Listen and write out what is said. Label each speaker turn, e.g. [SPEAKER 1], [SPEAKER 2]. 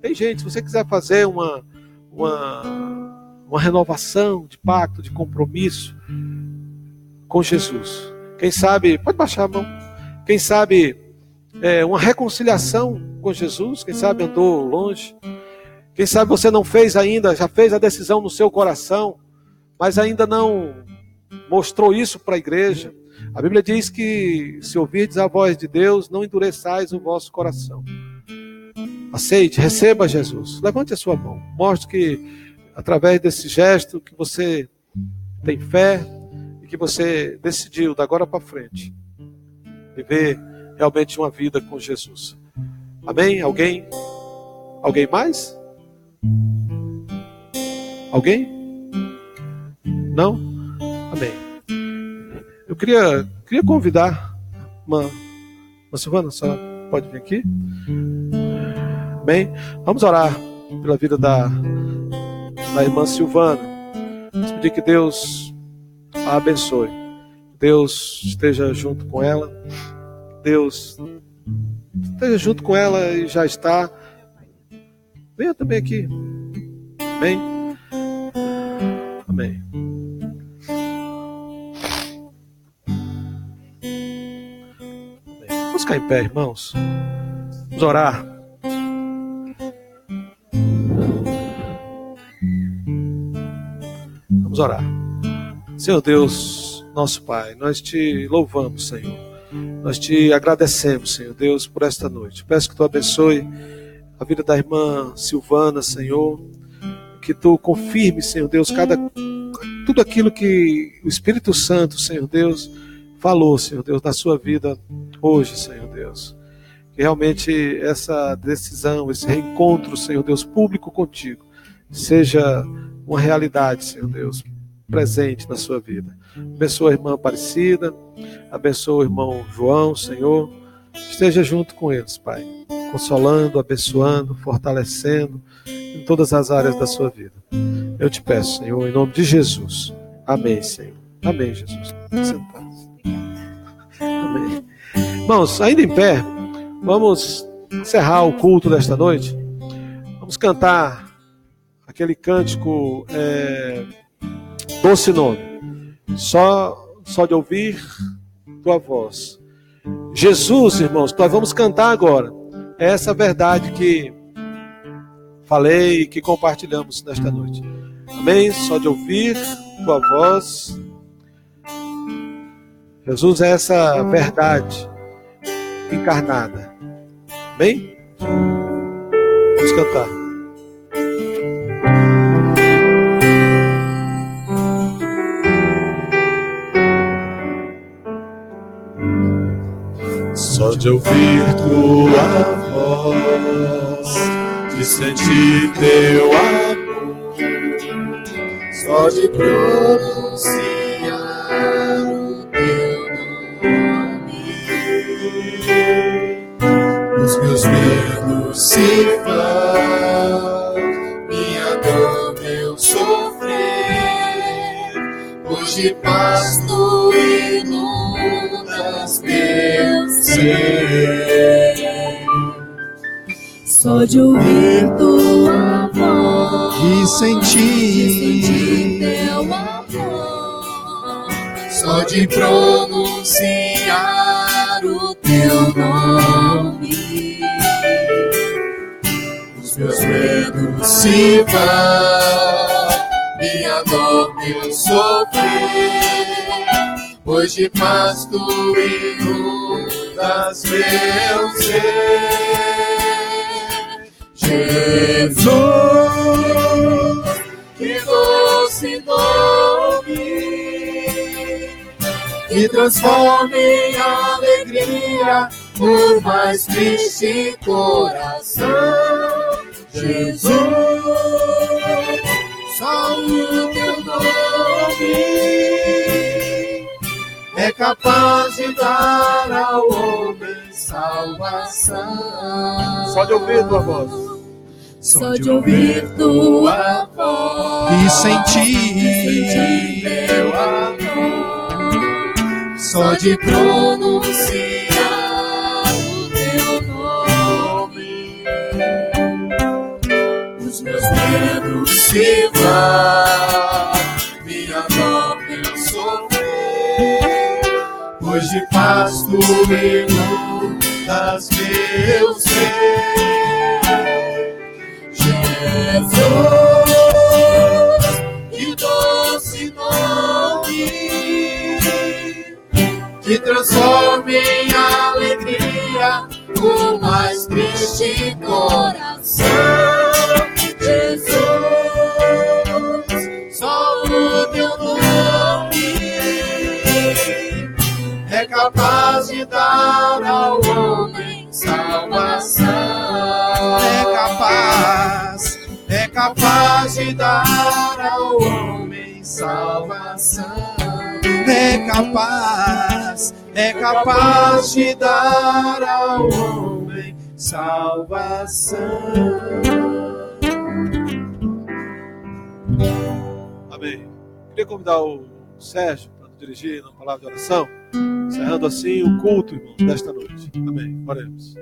[SPEAKER 1] Tem gente, se você quiser fazer uma, uma, uma renovação de pacto, de compromisso com Jesus, quem sabe, pode baixar a mão, quem sabe é, uma reconciliação com Jesus, quem sabe andou longe, quem sabe você não fez ainda, já fez a decisão no seu coração, mas ainda não mostrou isso para a igreja. A Bíblia diz que se ouvirdes a voz de Deus, não endureçais o vosso coração. Aceite, receba Jesus. Levante a sua mão. Mostre que através desse gesto que você tem fé e que você decidiu da agora para frente viver realmente uma vida com Jesus. Amém? Alguém? Alguém mais? Alguém? Não? Amém. Eu queria, queria convidar uma, uma Silvana, senhora pode vir aqui? Amém? Vamos orar pela vida da, da irmã Silvana. Vamos pedir que Deus a abençoe. Deus esteja junto com ela. Deus esteja junto com ela e já está. Venha também aqui. Amém? Amém. Vamos ficar em pé, irmãos. Vamos orar. Orar. Senhor Deus, nosso Pai, nós te louvamos, Senhor. Nós te agradecemos, Senhor Deus, por esta noite. Peço que tu abençoe a vida da irmã Silvana, Senhor. Que tu confirme, Senhor Deus, cada tudo aquilo que o Espírito Santo, Senhor Deus, falou, Senhor Deus, na sua vida hoje, Senhor Deus. Que realmente essa decisão, esse reencontro, Senhor Deus, público contigo, seja uma realidade, Senhor Deus, presente na sua vida. Abençoa a irmã Aparecida, abençoa o irmão João, Senhor. Esteja junto com eles, Pai, consolando, abençoando, fortalecendo em todas as áreas da sua vida. Eu te peço, Senhor, em nome de Jesus. Amém, Senhor. Amém, Jesus. Amém. Irmãos, ainda em pé, vamos encerrar o culto desta noite. Vamos cantar aquele cântico é, Doce Nome. Só, só de ouvir tua voz. Jesus, irmãos, nós vamos cantar agora. É essa verdade que falei e que compartilhamos nesta noite. Amém? Só de ouvir tua voz. Jesus é essa verdade encarnada. Amém? Vamos cantar.
[SPEAKER 2] Só de ouvir tua voz, de sentir teu amor, só de pronunciar o teu nome, os meus medos se vão, minha dor, meu sofrer, hoje paz
[SPEAKER 3] Só de ouvir tua voz
[SPEAKER 2] E sentir
[SPEAKER 3] teu amor,
[SPEAKER 2] só de pronunciar o teu nome, os meus medos se vão, minha dor, meu sofrer. Hoje paz tu inundas meu ser. Jesus, que doce nome que transforme em alegria o mais triste coração. Jesus, só o teu capaz de dar ao homem salvação.
[SPEAKER 1] Só de ouvir tua voz.
[SPEAKER 3] só de ouvir tua voz
[SPEAKER 2] e
[SPEAKER 3] sentir
[SPEAKER 2] sentir
[SPEAKER 3] teu amor,
[SPEAKER 2] só de
[SPEAKER 3] pronunciar o teu nome,
[SPEAKER 2] se vá, de paz tu inundas meu ser. Jesus, que doce nome, que transforma em alegria o mais triste coração. De dar ao homem salvação.
[SPEAKER 3] É capaz, é capaz de dar ao homem salvação.
[SPEAKER 1] Amém. Queria convidar o Sérgio para dirigir na palavra de oração, encerrando assim o culto, irmãos, desta noite. Amém. Oremos.